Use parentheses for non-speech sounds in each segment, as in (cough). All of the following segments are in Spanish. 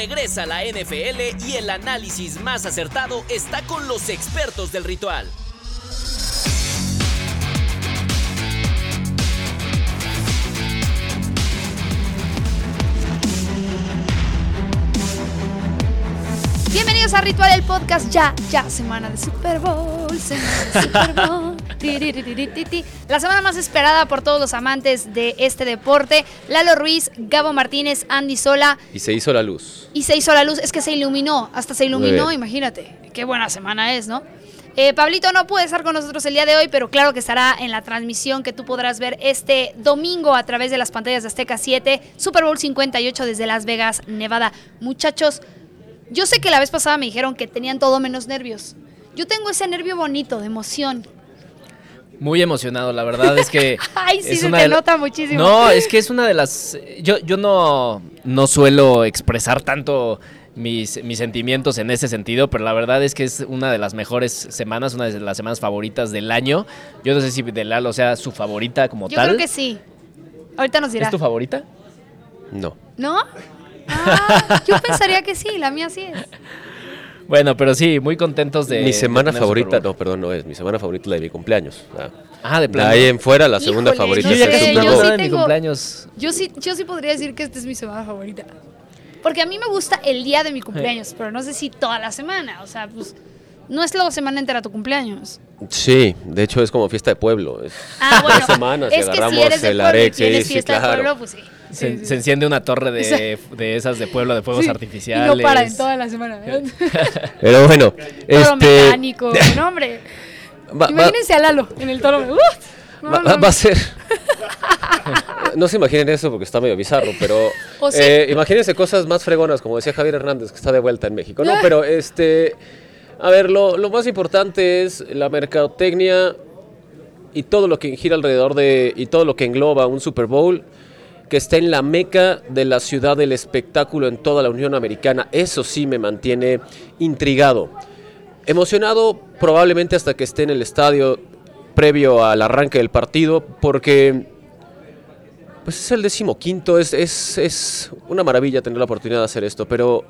regresa a la NFL y el análisis más acertado está con los expertos del ritual. Bienvenidos a Ritual el Podcast, ya, ya, semana de Super Bowl, semana de Super Bowl. (laughs) La semana más esperada por todos los amantes de este deporte. Lalo Ruiz, Gabo Martínez, Andy Sola. Y se hizo la luz. Y se hizo la luz, es que se iluminó, hasta se iluminó, imagínate. Qué buena semana es, ¿no? Eh, Pablito no puede estar con nosotros el día de hoy, pero claro que estará en la transmisión que tú podrás ver este domingo a través de las pantallas de Azteca 7, Super Bowl 58 desde Las Vegas, Nevada. Muchachos, yo sé que la vez pasada me dijeron que tenían todo menos nervios. Yo tengo ese nervio bonito, de emoción. Muy emocionado, la verdad es que. (laughs) Ay, sí, se te nota muchísimo. No, es que es una de las. Yo, yo no, no suelo expresar tanto mis, mis sentimientos en ese sentido, pero la verdad es que es una de las mejores semanas, una de las semanas favoritas del año. Yo no sé si de Lalo sea su favorita como Yo tal. creo que sí. Ahorita nos dirá. ¿Es tu favorita? No. ¿No? Ah, yo pensaría que sí, la mía sí es. (laughs) Bueno, pero sí, muy contentos de. mi semana de favorita, no, perdón, no es. Mi semana favorita es la de mi cumpleaños. Ah, Ah, de De plano. ahí en fuera, la segunda Híjole, favorita no es Yo el yo sí de mi cumpleaños. Yo sí, yo sí podría decir que esta es mi semana favorita. Porque a mí me gusta el día de mi cumpleaños, pero no sé si toda la semana. O sea, pues no es la semana entera tu cumpleaños. Sí, de hecho es como fiesta de pueblo. Es Ah, bueno. dos semanas y es que si agarramos eres de pueblo y Arex, sí, tienes sí, fiesta de claro. pueblo, pues sí. Se, Sí, sí. se enciende una torre de, (laughs) de esas de pueblo de fuegos Sí, artificiales. Y no para en toda la semana. ¿verdad? (laughs) (laughs) Pero bueno, Toro este. mecánico. No, hombre. va- va- Imagínense a Lalo en el toro. Va, no, va- no. va a ser. no se imaginen eso porque está medio bizarro, pero ¿O sí? eh, imagínense cosas más fregonas, como decía Javier Hernández, que está de vuelta en México. No, pero este. A ver, lo, lo más importante es la mercadotecnia y todo lo que gira alrededor de. y todo lo que engloba un Super Bowl que está en la meca de la ciudad del espectáculo en toda la Unión Americana. Eso sí me mantiene intrigado. Emocionado probablemente hasta que esté en el estadio previo al arranque del partido, porque pues es el decimoquinto, es, es, es una maravilla tener la oportunidad de hacer esto, pero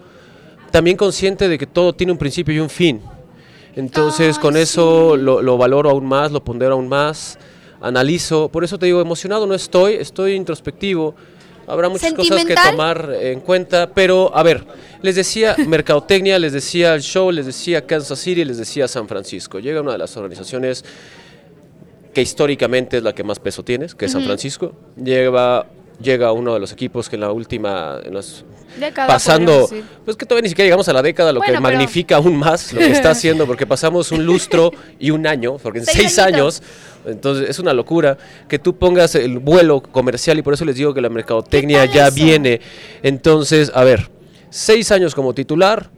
también consciente de que todo tiene un principio y un fin. Entonces Ay, con eso lo valoro aún más, lo pondero aún más, analizo, por eso te digo, emocionado no estoy, estoy introspectivo. Habrá muchas cosas que tomar en cuenta, pero a ver, les decía mercadotecnia, les decía el show, les decía Kansas City, les decía San Francisco. Llega una de las organizaciones que históricamente es la que más peso tienes, que es San Francisco. Lleva, llega uno de los equipos que en la última, en Década, pasando, pues que todavía ni siquiera llegamos a la década, lo Bueno, que magnifica aún más lo que está haciendo, porque pasamos un lustro y un año, porque en Seis años, entonces es una locura que tú pongas el vuelo comercial y por eso les digo que la mercadotecnia ya eso? viene. Entonces, a ver, seis años como titular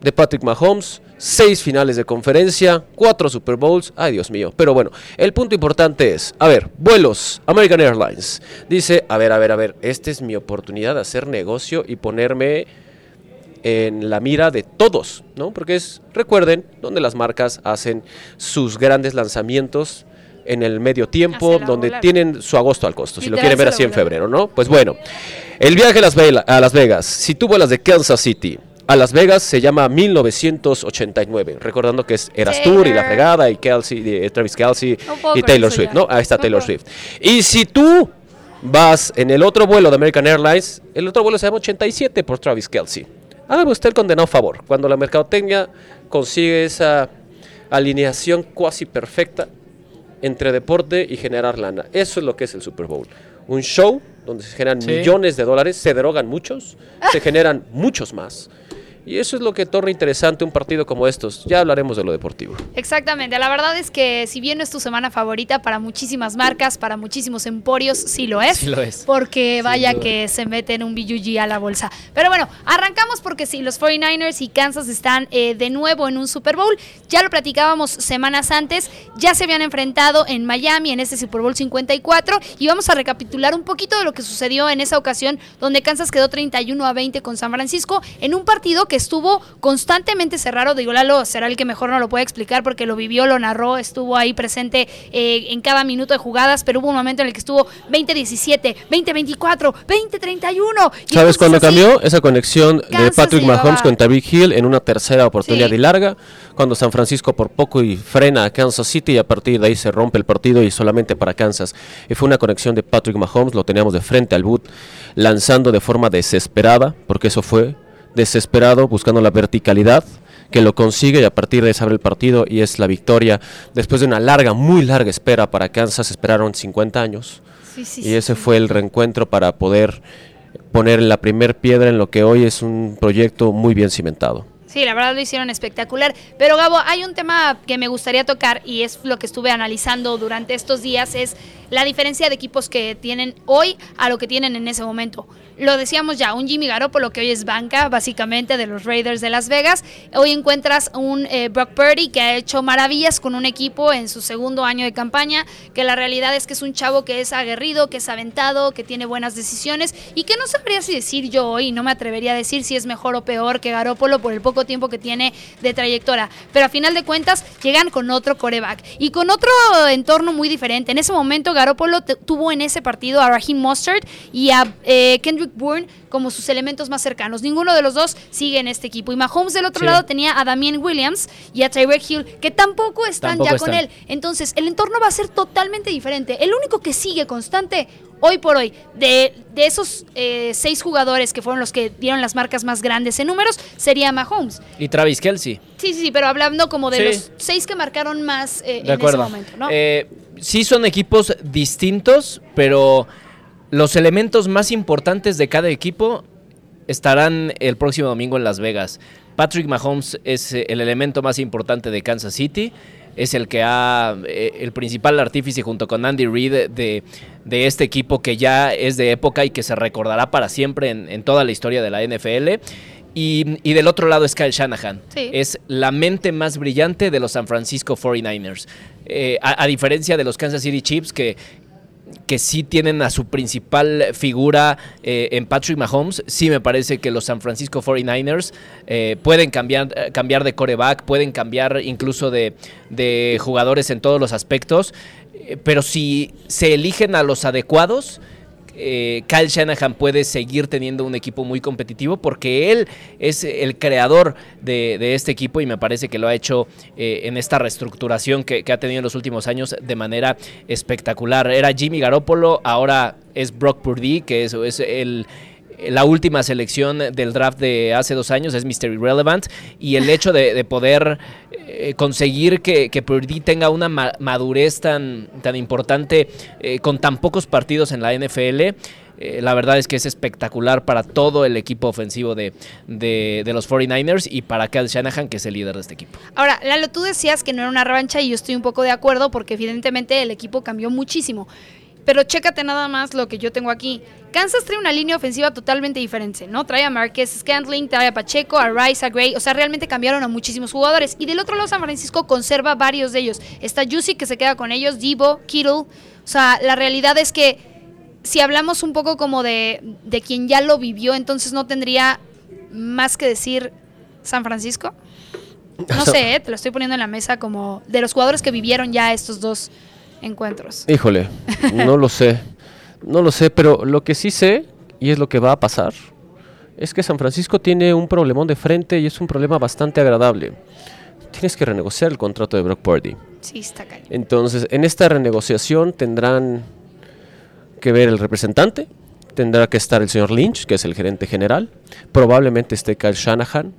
de Patrick Mahomes, seis finales de conferencia, cuatro Super Bowls, ay Dios mío. Pero bueno, el punto importante es, a ver, vuelos, American Airlines. Dice, a ver, a ver, a ver, esta es mi oportunidad de hacer negocio y ponerme en la mira de todos, ¿no? Porque es, recuerden, donde las marcas hacen sus grandes lanzamientos en el medio tiempo, donde volar. tienen su agosto al costo, si lo quieren ver así en febrero, ¿no? Pues bueno, el viaje a Las, Vela- a Las Vegas, si tú vuelas de Kansas City a Las Vegas, se llama 1989, recordando que es Eras Tour y la fregada, y Kelsey, y Travis Kelsey No y Taylor Swift, ya. ¿no? Ahí está Taylor. Swift. Y si tú vas en el otro vuelo de American Airlines, el otro vuelo se llama 87 por Travis Kelsey. Hágame usted el condenado favor. Cuando la mercadotecnia consigue esa alineación cuasi perfecta entre deporte y generar lana. Eso es lo que es el Super Bowl. Un show donde se generan Sí. millones de dólares, se derogan muchos, se generan muchos más. Y eso es lo que torna interesante un partido como estos. Ya hablaremos de lo deportivo. Exactamente, la verdad es que si bien no es tu semana favorita para muchísimas marcas, para muchísimos emporios, sí lo es. Sí lo es. Porque vaya que se meten un BUG a la bolsa. Pero bueno, arrancamos porque sí, los 49ers y Kansas están eh, de nuevo en un Super Bowl. Ya lo platicábamos semanas antes, ya se habían enfrentado en Miami en este Super Bowl 54 y vamos a recapitular un poquito de lo que sucedió en esa ocasión donde Kansas quedó 31 a 20 con San Francisco en un partido que estuvo constantemente cerrado. Digo, Lalo será el que mejor no lo puede explicar porque lo vivió, lo narró, estuvo ahí presente eh, en cada minuto de jugadas, pero hubo un momento en el que estuvo 20-17, 20-24, 20-31. ¿Sabes cuándo cambió? Esa conexión de Patrick Mahomes con Tariq Hill en una tercera oportunidad y larga, cuando San Francisco por poco y frena a Kansas City y a partir de ahí se rompe el partido y solamente para Kansas. Y fue una conexión de Patrick Mahomes, lo teníamos de frente al boot, lanzando de forma desesperada, porque eso fue desesperado, buscando la verticalidad que lo consigue y a partir de ahí se abre el partido y es la victoria. Después de una larga, muy larga espera para Kansas, esperaron 50 años. y ese fue el reencuentro para poder poner la primer piedra en lo que hoy es un proyecto muy bien cimentado. Sí, la verdad lo hicieron espectacular. Pero Gabo, hay un tema que me gustaría tocar y es lo que estuve analizando durante estos días, es la diferencia de equipos que tienen hoy a lo que tienen en ese momento. Lo decíamos ya, un Jimmy Garoppolo que hoy es banca, básicamente, de los Raiders de Las Vegas. Hoy encuentras un eh, Brock Purdy que ha hecho maravillas con un equipo en su segundo año de campaña, que la realidad es que es un chavo que es aguerrido, que es aventado, que tiene buenas decisiones y que no sabría si decir yo hoy, no me atrevería a decir si es mejor o peor que Garoppolo por el poco tiempo que tiene de trayectoria. Pero a final de cuentas llegan con otro coreback y con otro entorno muy diferente. En ese momento Garoppolo tuvo en ese partido a Raheem Mustard y a eh, Kendrick Bourne como sus elementos más cercanos. Ninguno de los dos sigue en este equipo. Y Mahomes del otro lado tenía a Damien Williams y a Tyreek Hill, que tampoco están ya con él. Entonces, el entorno va a ser totalmente diferente. El único que sigue constante hoy por hoy, de, esos eh, seis jugadores que fueron los que dieron las marcas más grandes en números, sería Mahomes. Y Travis Kelsey. Sí, sí, sí, pero hablando como de los seis que marcaron más eh, en ese momento, ¿no? Eh, sí son equipos distintos, pero los elementos más importantes de cada equipo estarán el próximo domingo en Las Vegas. Patrick Mahomes es eh, el elemento más importante de Kansas City. Es el que ha, eh, el principal artífice junto con Andy Reid de, este equipo que ya es de época y que se recordará para siempre en, toda la historia de la NFL. Y, del otro lado es Kyle Shanahan. Es la mente más brillante de los San Francisco 49ers. Eh, a, diferencia de los Kansas City Chiefs, que, que sí tienen a su principal figura eh, en Patrick Mahomes, sí me parece que los San Francisco 49ers eh, pueden cambiar, eh, cambiar de coreback, pueden cambiar incluso de, de jugadores en todos los aspectos, pero si se eligen a los adecuados, eh, Kyle Shanahan puede seguir teniendo un equipo muy competitivo porque él es el creador de, este equipo y me parece que lo ha hecho eh, en esta reestructuración que, ha tenido en los últimos años de manera espectacular. Era Jimmy Garoppolo, ahora es Brock Purdy, que es, es el la última selección del draft de hace dos años es Mr. Irrelevant y el hecho de, poder eh, conseguir que, que, Purdy tenga una madurez tan, tan importante eh, con tan pocos partidos en la NFL. Eh, la verdad es que es espectacular para todo el equipo ofensivo de, de, de, los 49ers y para Kyle Shanahan, que es el líder de este equipo. Ahora, Lalo, tú decías que no era una revancha y yo estoy un poco de acuerdo porque evidentemente el equipo cambió muchísimo. Pero chécate nada más lo que yo tengo aquí. Kansas trae una línea ofensiva totalmente diferente, ¿no? Trae a Marquez Scantling, trae a Pacheco, a Rice, a Gray. O sea, realmente cambiaron a muchísimos jugadores. Y del otro lado, San Francisco conserva varios de ellos. Está Juicy, que se queda con ellos, Divo, Kittle. O sea, la realidad es que si hablamos un poco como de, de quien ya lo vivió, entonces no tendría más que decir San Francisco. No (laughs) sé, ¿eh? te lo estoy poniendo en la mesa como de los jugadores que vivieron ya estos dos encuentros? Híjole, no lo sé. No lo sé, pero lo que sí sé, y es lo que va a pasar, es que San Francisco tiene un problemón de frente y es un problema bastante agradable. Tienes que renegociar el contrato de Brock Purdy. Sí, está cañón. Entonces, en esta renegociación tendrán que ver el representante, tendrá que estar el señor Lynch, que es el gerente general, probablemente esté Kyle Shanahan,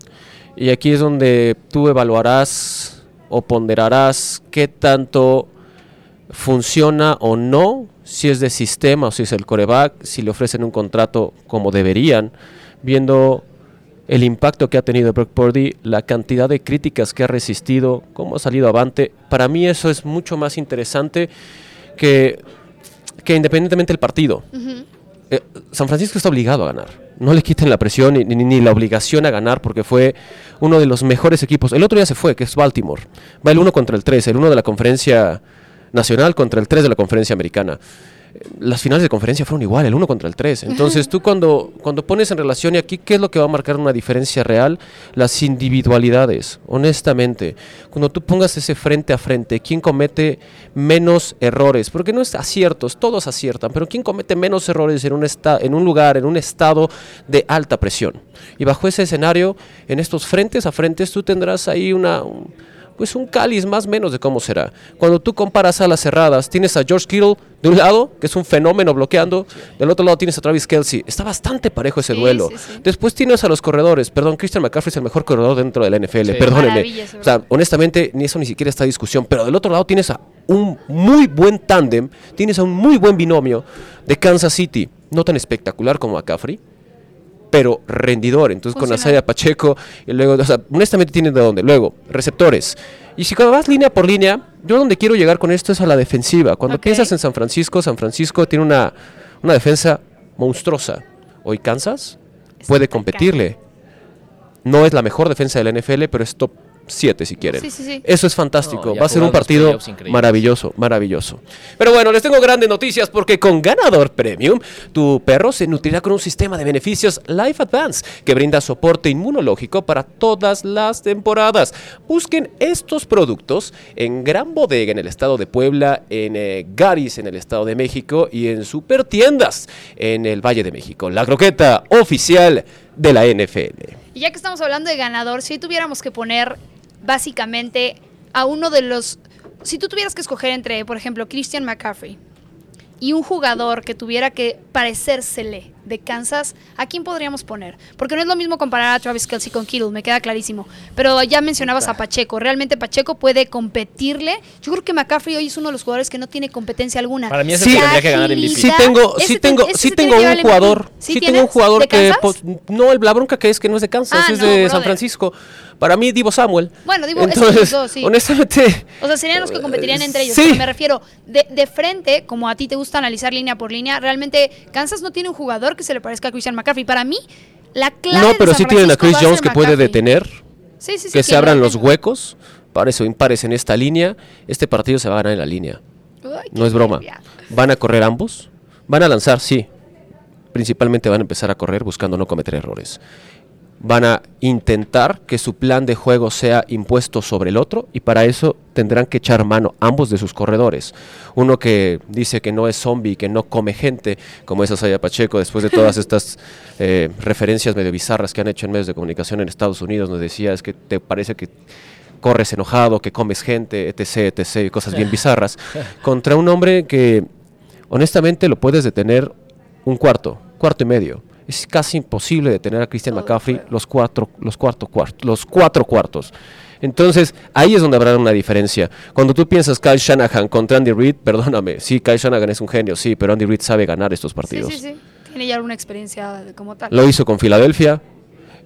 y aquí es donde tú evaluarás o ponderarás qué tanto funciona o no, si es de sistema o si es el coreback, si le ofrecen un contrato como deberían, viendo el impacto que ha tenido Brock Purdy, la cantidad de críticas que ha resistido, cómo ha salido avante. Para mí eso es mucho más interesante que, que independientemente del partido. Eh, San Francisco está obligado a ganar. No le quiten la presión ni, ni, la obligación a ganar porque fue uno de los mejores equipos. El otro día se fue, que es Baltimore. Va el uno contra el 3, el uno de la conferencia nacional contra el 3 de la conferencia americana. las finales de conferencia fueron igual, el 1 contra el 3. Entonces tú cuando, cuando pones en relación, y aquí, ¿qué es lo que va a marcar una diferencia real? Las individualidades, honestamente. Cuando tú pongas ese frente a frente, ¿quién comete menos errores? Porque no es aciertos, todos aciertan, pero ¿quién comete menos errores en un, en un lugar, en un estado de alta presión? Y bajo ese escenario, en estos frentes a frentes, tú tendrás ahí una pues un cáliz más o menos de cómo será. Cuando tú comparas a las cerradas, tienes a George Kittle de un lado, que es un fenómeno bloqueando, del otro lado tienes a Travis Kelsey. Está bastante parejo ese duelo. Después tienes a los corredores. Perdón, Christian McCaffrey es el mejor corredor dentro de la NFL. Perdónenme. O sea, honestamente, ni eso ni siquiera está discusión. Pero del otro lado tienes a un muy buen tándem, tienes a un muy buen binomio de Kansas City. No tan espectacular como McCaffrey, pero rendidor. Entonces con Asaya Pacheco, y luego, o sea, honestamente tienen de dónde. Luego, receptores. Y si cuando vas línea por línea, yo donde quiero llegar con esto es a la defensiva. Cuando piensas en San Francisco, San Francisco tiene una, una defensa monstruosa. Hoy Kansas puede competirle. No es la mejor defensa del NFL, pero es top 7 si quieren. Eso es fantástico. Va a ser un partido maravilloso, maravilloso. Pero bueno, les tengo grandes noticias porque con Ganador Premium, tu perro se nutrirá con un sistema de beneficios Life Advance que brinda soporte inmunológico para todas las temporadas. Busquen estos productos en Gran Bodega en el estado de Puebla, en eh, Garis en el estado de México y en Super Tiendas en el Valle de México. La croqueta oficial de la NFL. Y ya que estamos hablando de ganador, si tuviéramos que poner básicamente a uno de los... Si tú tuvieras que escoger entre, por ejemplo, Christian McCaffrey y un jugador que tuviera que parecérsele de Kansas, ¿a quién podríamos poner? Porque no es lo mismo comparar a Travis Kelsey con Kittle, me queda clarísimo. Pero ya mencionabas a Pacheco. Realmente Pacheco puede competirle. Yo creo que McCaffrey hoy es uno de los jugadores que no tiene competencia alguna. Para mí es que tendría que ganar el Sí tengo, sí tengo, sí tengo un jugador. Sí, tengo un jugador que pues, no, el, la bronca que es que no es de Kansas, ah, es de San Francisco. Para mí, Divo Samuel. Bueno, Divo Entonces, dos, sí. Honestamente. O sea, serían los que competirían entre ellos. Pero me refiero, de, de, frente, como a ti te gusta analizar línea por línea, realmente Kansas no tiene un jugador que se le parezca a Christian McCaffrey. Para mí, la clave. No, pero sí tienen a Chris Jones que puede detener. Sí, sí, que se abran los huecos. Para eso impares en esta línea. Este partido se va a ganar en la línea. no es broma. Van a correr ambos. Van a lanzar, sí. Principalmente van a empezar a correr buscando no cometer errores van a intentar que su plan de juego sea impuesto sobre el otro y para eso tendrán que echar mano ambos de sus corredores. Uno que dice que no es zombie, que no come gente, como es Asaya Pacheco, después de todas (laughs) estas eh, referencias medio bizarras que han hecho en medios de comunicación en Estados Unidos, nos decía, es que te parece que corres enojado, que comes gente, etc., etc., y cosas bien (laughs) bizarras, contra un hombre que honestamente lo puedes detener un cuarto, cuarto y medio es casi imposible detener a Christian McCaffrey los cuatro, los, cuarto, los cuatro cuartos. Entonces, ahí es donde habrá una diferencia. Cuando tú piensas Kyle Shanahan contra Andy Reid, (laughs) perdóname, sí, Kyle Shanahan es un genio, sí, pero Andy Reid sabe ganar estos partidos. Sí, sí, sí. Tiene ya alguna experiencia como tal. Lo hizo con Filadelfia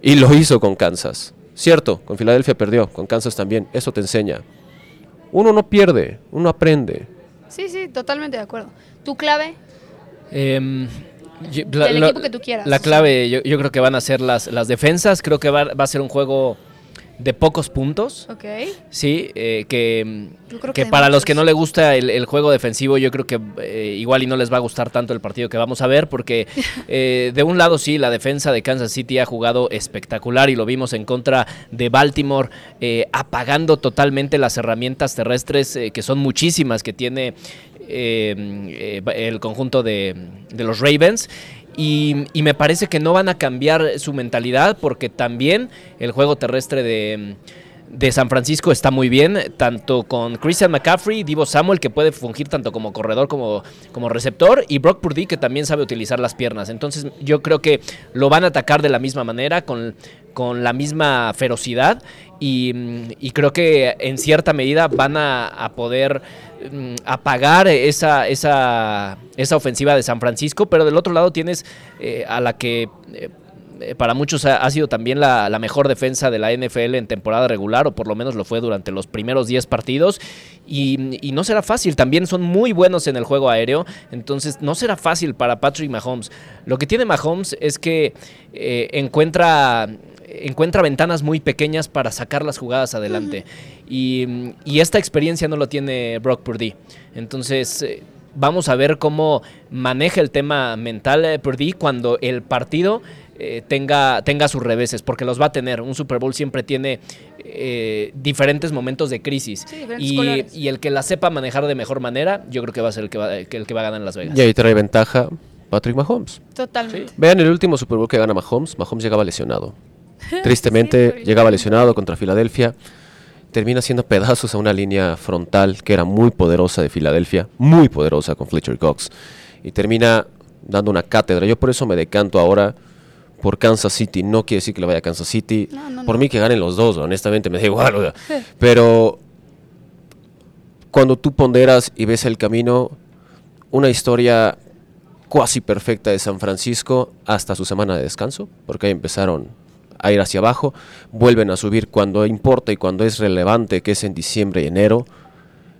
y lo hizo con Kansas. Cierto, con Filadelfia perdió, con Kansas también. Eso te enseña. Uno no pierde, uno aprende. Sí, sí, totalmente de acuerdo. ¿Tu clave? Eh, la, equipo que tú quieras. La clave, yo, creo que van a ser las, las defensas. Creo que va, a ser un juego de pocos puntos. Ok. Sí, eh, que, que, para los que no le gusta el, juego defensivo, yo creo que eh, igual y no les va a gustar tanto el partido que vamos a ver, porque (laughs) eh, de un lado sí, la defensa de Kansas City ha jugado espectacular y lo vimos en contra de Baltimore, apagando totalmente las herramientas terrestres, que son muchísimas que tiene el conjunto de, de los Ravens. Y, me parece que no van a cambiar su mentalidad porque también el juego terrestre de, San Francisco está muy bien, tanto con Christian McCaffrey, Divo Samuel, que puede fungir tanto como corredor como, como receptor, y Brock Purdy, que también sabe utilizar las piernas. Entonces yo creo que lo van a atacar de la misma manera, con, con la misma ferocidad, y, creo que en cierta medida van a poder Mm, apagar esa, esa, esa ofensiva de San Francisco, pero del otro lado tienes eh, a la que eh, para muchos ha, sido también la, mejor defensa de la NFL en temporada regular, o por lo menos lo fue durante los primeros 10 partidos. Y, no será fácil, también son muy buenos en el juego aéreo, entonces no será fácil para Patrick Mahomes. Lo que tiene Mahomes es que encuentra encuentra ventanas muy pequeñas para sacar las jugadas adelante. y, esta experiencia no lo tiene Brock Purdy. Entonces, eh, vamos a ver cómo maneja el tema mental eh, Purdy cuando el partido eh, tenga, tenga sus reveses, porque los va a tener. Un Super Bowl siempre tiene eh, diferentes momentos de crisis. Sí, y, el que la sepa manejar de mejor manera, yo creo que va a ser el que va, que el que va a ganar en Las Vegas. Y ahí trae ventaja Patrick Mahomes. Totalmente. Vean el último Super Bowl que gana Mahomes. Mahomes llegaba lesionado. (laughs) Tristemente, Sí, llegaba lesionado contra Filadelfia. Termina haciendo pedazos a una línea frontal que era muy poderosa de Filadelfia. Muy poderosa con Fletcher Cox. Y termina dando una cátedra. Yo por eso me decanto ahora por Kansas City. No quiere decir que le vaya a Kansas City. No, no, por no. mí que ganen los dos, honestamente me da (laughs) igual. o sea. Pero cuando tú ponderas y ves el camino, una historia cuasi perfecta de San Francisco hasta su semana de descanso, porque ahí empezaron a ir hacia abajo, vuelven a subir cuando importa y cuando es relevante, que es en diciembre y enero.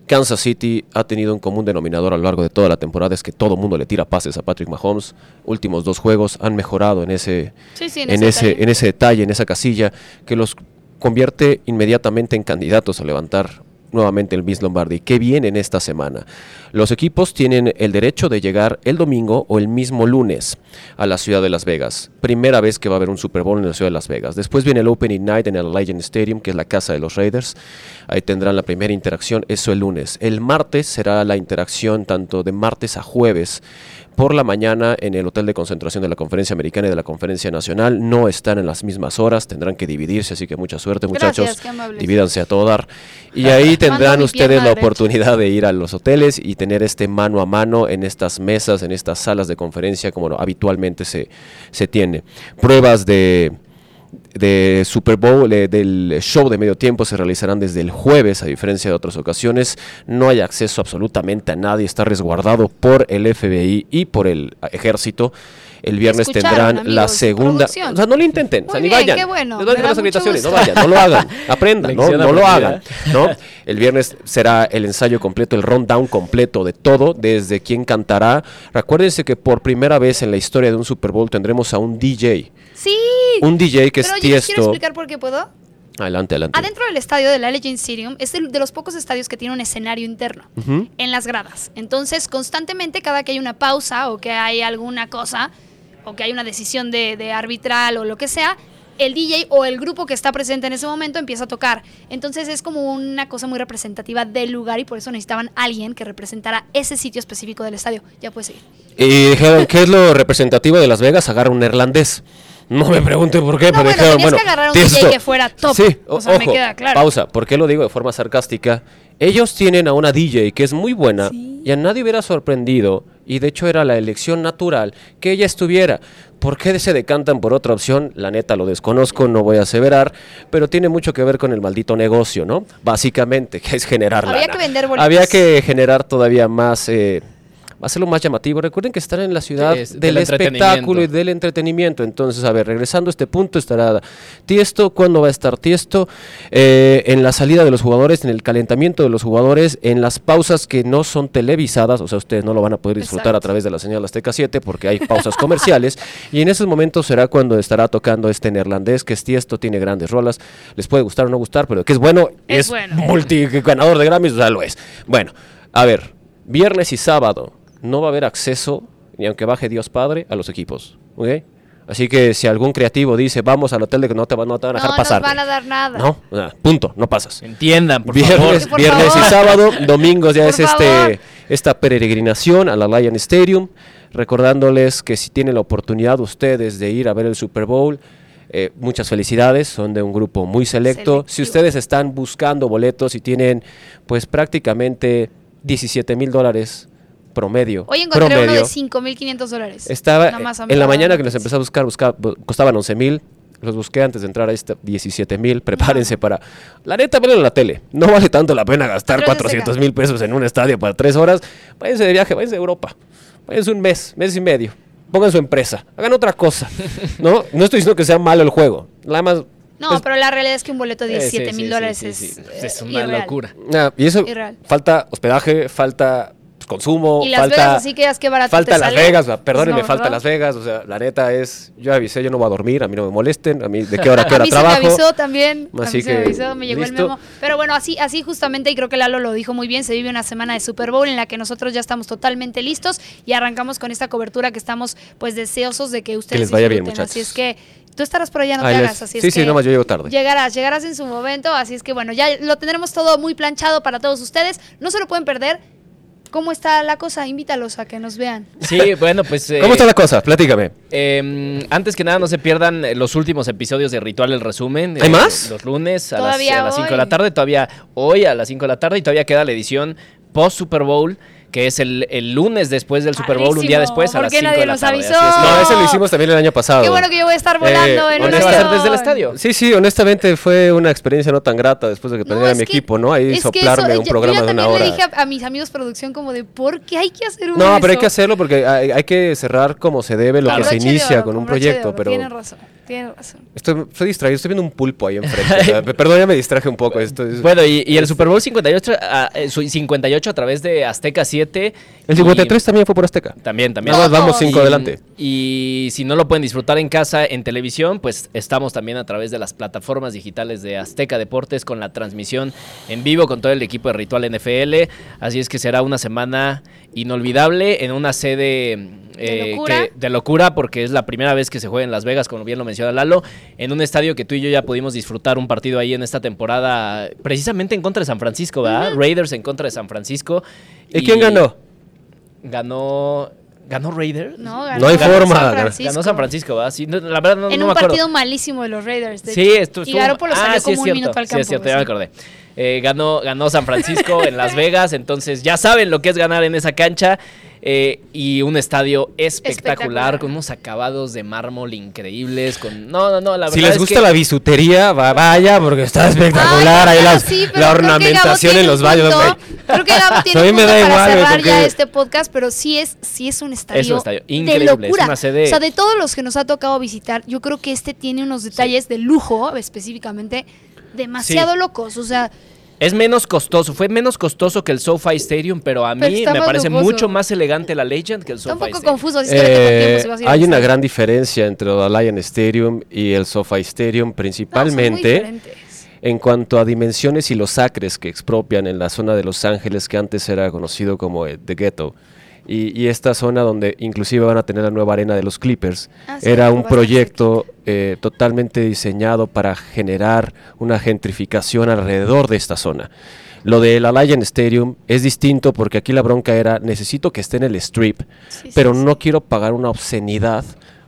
Kansas City ha tenido un común denominador a lo largo de toda la temporada, es que todo mundo le tira pases a Patrick Mahomes. Últimos dos juegos han mejorado en ese, Sí, sí, en en, ese detalle. en ese detalle, en esa casilla, que los convierte inmediatamente en candidatos a levantar nuevamente el Miss Lombardi. ¿Qué viene en esta semana? Los equipos tienen el derecho de llegar el domingo o el mismo lunes a la ciudad de Las Vegas. Primera vez que va a haber un Super Bowl en la ciudad de Las Vegas. Después viene el Opening Night en el Legend Stadium, que es la casa de los Raiders. Ahí tendrán la primera interacción, eso el lunes. El martes será la interacción tanto de martes a jueves por la mañana en el hotel de concentración de la Conferencia Americana y de la Conferencia Nacional. No están en las mismas horas, tendrán que dividirse, así que mucha suerte muchachos. Gracias. Divídanse a todo dar. Y ahí tendrán ustedes la derecha. oportunidad de ir a los hoteles y tener este mano a mano en estas mesas, en estas salas de conferencia como habitualmente se, se tiene. Pruebas de de Super Bowl, eh, del show de medio tiempo se realizarán desde el jueves, a diferencia de otras ocasiones. No hay acceso absolutamente a nadie, está resguardado por el FBI y por el ejército. El viernes Escucharon, tendrán la segunda. producción. O sea, no lo intenten, o sea, Muy ni bien, vayan. qué bueno, Les doy las no vayan, no lo hagan, (laughs) aprendan, no, no lo hagan. ¿no? El viernes será el ensayo completo, el rundown completo de todo, desde quién cantará. Recuérdense que por primera vez en la historia de un Super Bowl tendremos a un DJ. Sí. Un DJ que Pero es yo quiero explicar por qué puedo. Adelante, adelante. Adentro del estadio del Allegiant Stadium es el- de los pocos estadios que tiene un escenario interno Ujú. en las gradas. Entonces, constantemente, cada que hay una pausa o que hay alguna cosa o que hay una decisión de, de arbitral o lo que sea, el DJ o el grupo que está presente en ese momento empieza a tocar. Entonces es como una cosa muy representativa del lugar y por eso necesitaban alguien que representara ese sitio específico del estadio. Ya puedes seguir. Y dijeron, ¿qué es lo representativo de Las Vegas? Agarra un neerlandés. No me pregunte por qué, No, pero bueno, que agarrar un. DJ que fuera top. Sí, O o- sea, me ojo, queda claro. Pausa, ¿por qué lo digo de forma sarcástica? Ellos tienen a una DJ que es muy buena y a nadie hubiera sorprendido, y de hecho era la elección natural, que ella estuviera. ¿Por qué se decantan por otra opción? La neta lo desconozco, no voy a aseverar, pero tiene mucho que ver con el maldito negocio, ¿no? Básicamente, (laughs) que es generar Había lana. que vender boletos. Había que generar todavía más... Eh, hacerlo más llamativo. Recuerden que están en la ciudad Sí, es del, del espectáculo y del entretenimiento. Entonces, a ver, regresando a este punto, estará Tiesto. ¿Cuándo va a estar Tiesto? Eh, en la salida de los jugadores, en el calentamiento de los jugadores, en las pausas que no son televisadas, o sea, ustedes no lo van a poder disfrutar Exacto. a través de la señal Azteca 7 porque hay pausas comerciales. Y en esos momentos será cuando estará tocando este neerlandés, que es Tiesto, tiene grandes rolas. Les puede gustar o no gustar, pero que es bueno, Es es, bueno. multi ganador de Grammys, o sea, lo es. Bueno, a ver, viernes y sábado no va a haber acceso, ni aunque baje Dios Padre, a los equipos. ¿ok? Así que si algún creativo dice, vamos al hotel de que no te, va- no te van a No dejar nos pasar. van a dar nada. No, o sea, punto, no pasas. Entiendan, por Viernes, favor. Por viernes y sábado, (laughs) domingos ya Por es este esta peregrinación a la Lion Stadium, recordándoles que si tienen la oportunidad ustedes de ir a ver el Super Bowl, eh, muchas felicidades, son de un grupo muy selecto. Si ustedes están buscando boletos y tienen pues prácticamente 17 mil dólares promedio, Hoy encontré uno promedio, de 5.500 dólares. estaba en la mañana que los empecé a buscar, buscaba- bu- costaban 11 mil. Los busqué antes de entrar a este 17 mil. Prepárense para. La neta, véanlo en la tele. No vale tanto la pena gastar Pero es de 400 seca. mil pesos en un estadio para tres horas. Váyanse de viaje, váyanse a Europa. Váyanse un mes, mes y medio. Pongan su empresa. Hagan otra cosa. No, (laughs) no estoy diciendo que sea malo el juego. Nada más. No, pues, pero la realidad es que un boleto de Eh, sí, 17 sí, mil sí, dólares sí, es, eh, una irreal. locura. Ah, y eso Irreal. falta hospedaje, falta consumo. Y Las falta, Vegas, así que qué barato Falta te Las sale. Vegas, perdónenme, Pues no, falta. Las Vegas. O sea, la neta es, yo avisé, yo no voy a dormir, a mí no me molesten, a mí de qué hora a qué (laughs) A hora mí trabajo. se me avisó también. a Así mí se me que, avisó, me llegó listo. el memo. Pero bueno, así, así justamente, y creo que Lalo lo dijo muy bien, se vive una semana de Super Bowl en la que nosotros ya estamos totalmente listos y arrancamos con esta cobertura que estamos pues deseosos de que ustedes les vaya bien, disfruten. Así muchachos. es que tú estarás por allá, no Ahí te hagas. Así sí, es sí, que nomás yo llego tarde. Llegarás, llegarás en su momento, así es que bueno, ya lo tendremos todo muy planchado para todos ustedes. No se lo pueden perder. ¿Cómo está la cosa? Invítalos a que nos vean. Sí, bueno, pues... eh, (laughs) ¿Cómo está la cosa? Platícame. Eh, antes que nada, no se pierdan eh, los últimos episodios de Ritual el Resumen. ¿Hay eh, más? Los lunes a las, Todavía a las 5 de la tarde, todavía hoy a las 5 de la tarde y todavía queda la edición post Super Bowl, que es el, el lunes después del Super Bowl, un día después a ¿por las qué 5 nadie de la nos tarde. Así es No, ese lo hicimos también el año pasado. Qué bueno que yo voy a estar volando en un ¿dónde va a avión. desde el estadio? Sí, sí, honestamente fue una experiencia no tan grata después de que No, perdiera es mi que- equipo, ¿no? Ahí soplarme eso, un yo- programa yo de una también hora. le dije a, a mis amigos de producción como de, ¿por qué hay que hacer uno No, pero hay que hacerlo porque hay, hay que cerrar como se debe lo Claro. que se inicia oro, con un proyecto, oro, pero Tienes razón, tienes razón. Estoy, estoy distraído, estoy viendo un pulpo ahí enfrente. o sea, (laughs) perdón, ya me distraje un poco. Esto es- Bueno, y, y el Super Bowl 58 a, eh, su- 58 a través de Azteca 7. el y- 53 también fue por Azteca. También, también. Nada más vamos Todos. cinco Y- adelante. Y si no lo pueden disfrutar en casa, en televisión, pues estamos también a través de las plataformas digitales de Azteca Deportes con la transmisión en vivo con todo el equipo de Ritual NFL. Así es que será una semana inolvidable en una sede ¿De locura? que- de locura porque es la primera vez que se juega en Las Vegas, como bien lo menciona Lalo, en un estadio que tú y yo ya pudimos disfrutar un partido ahí en esta temporada, precisamente en contra de San Francisco, ¿verdad? Raiders en contra de San Francisco. ¿Y quién ganó? Ganó. ¿Ganó Raiders? No, No hay ganó forma. San Ganó Ganó San Francisco, ¿verdad? Sí, no, la verdad no, en no un me acuerdo. partido malísimo de los Raiders. de Sí, esto Y estuvo- Garoppolo ah, salió sí, como es un cierto, minuto al Sí, campo. es cierto, pues, ya me sí. acordé. Eh, ganó, ganó San Francisco en Las Vegas, entonces ya saben lo que es ganar en esa cancha. Eh, y un estadio espectacular, Espectacular. con unos acabados de mármol increíbles. Con... No, no, no, la verdad Si les es gusta que- la bisutería, va- vaya, porque está espectacular. Ay, ahí las- sí, la ornamentación en los baños. punto. Creo que Gabo tiene un (laughs) me punto da para igual, cerrar ya este podcast, pero sí es, sí es un estadio, Es un estadio de increíble, es locura. una sede- O sea, de todos los que nos ha tocado visitar, yo creo que este tiene unos detalles de lujo, específicamente, demasiado Sí. locos. O sea, Es menos costoso, fue menos costoso que el SoFi Stadium, pero a mí me parece lujoso. mucho más elegante la Legend que el está un SoFi poco Stadium. confuso. Así es que vete con Eh, tiempo si hay una gran diferencia entre el Allianz Stadium y el SoFi Stadium, No, son muy principalmente en cuanto a dimensiones y los acres que expropian en la zona de Los Ángeles, que antes era conocido como eh, The Ghetto. Y, y esta zona donde inclusive van a tener la nueva arena de los Clippers, Ah, sí, era un proyecto eh, totalmente diseñado para generar una gentrificación alrededor de esta zona. Lo del Allianz Stadium es distinto porque aquí la bronca era necesito que esté en el strip, sí, pero sí. no quiero pagar una obscenidad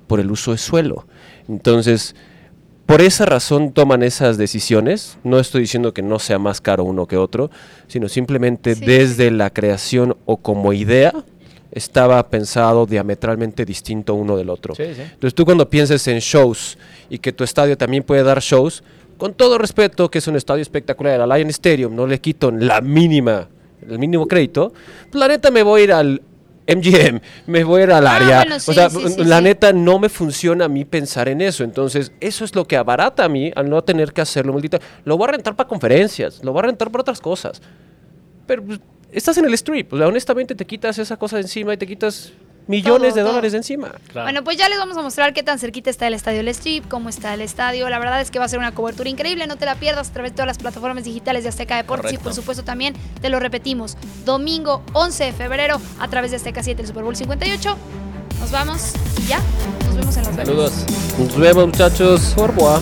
por el uso de suelo. Entonces, por esa razón toman esas decisiones. No estoy diciendo que no sea más caro uno que otro, sino simplemente Sí. desde la creación o como idea estaba pensado diametralmente distinto uno del otro. Sí, sí. Entonces tú cuando pienses en shows y que tu estadio también puede dar shows, con todo respeto que es un estadio espectacular, el Lion Stadium, no le quito la mínima, el mínimo crédito, pues la neta me voy a ir al MGM, me voy a ir al Ah, área. bueno, sí, o sea, sí, sí, la sí. neta no me funciona a mí pensar en eso. Entonces, eso es lo que abarata a mí al no tener que hacerlo. maldita. Lo voy a rentar para conferencias, lo voy a rentar para otras cosas. Pero pues, estás en el strip, o sea, honestamente te quitas esa cosa de encima y te quitas millones Todo, de todo. dólares de encima. Claro. Bueno, pues ya les vamos a mostrar qué tan cerquita está el estadio del Strip, cómo está el estadio. La verdad es que va a ser una cobertura increíble, no te la pierdas a través de todas las plataformas digitales de Azteca Deportes y por supuesto también, te lo repetimos, domingo 11 de febrero a través de Azteca 7, el Super Bowl 58. Nos vamos y ya, nos vemos en las Vegas. Saludos. Nos vemos muchachos. Au revoir.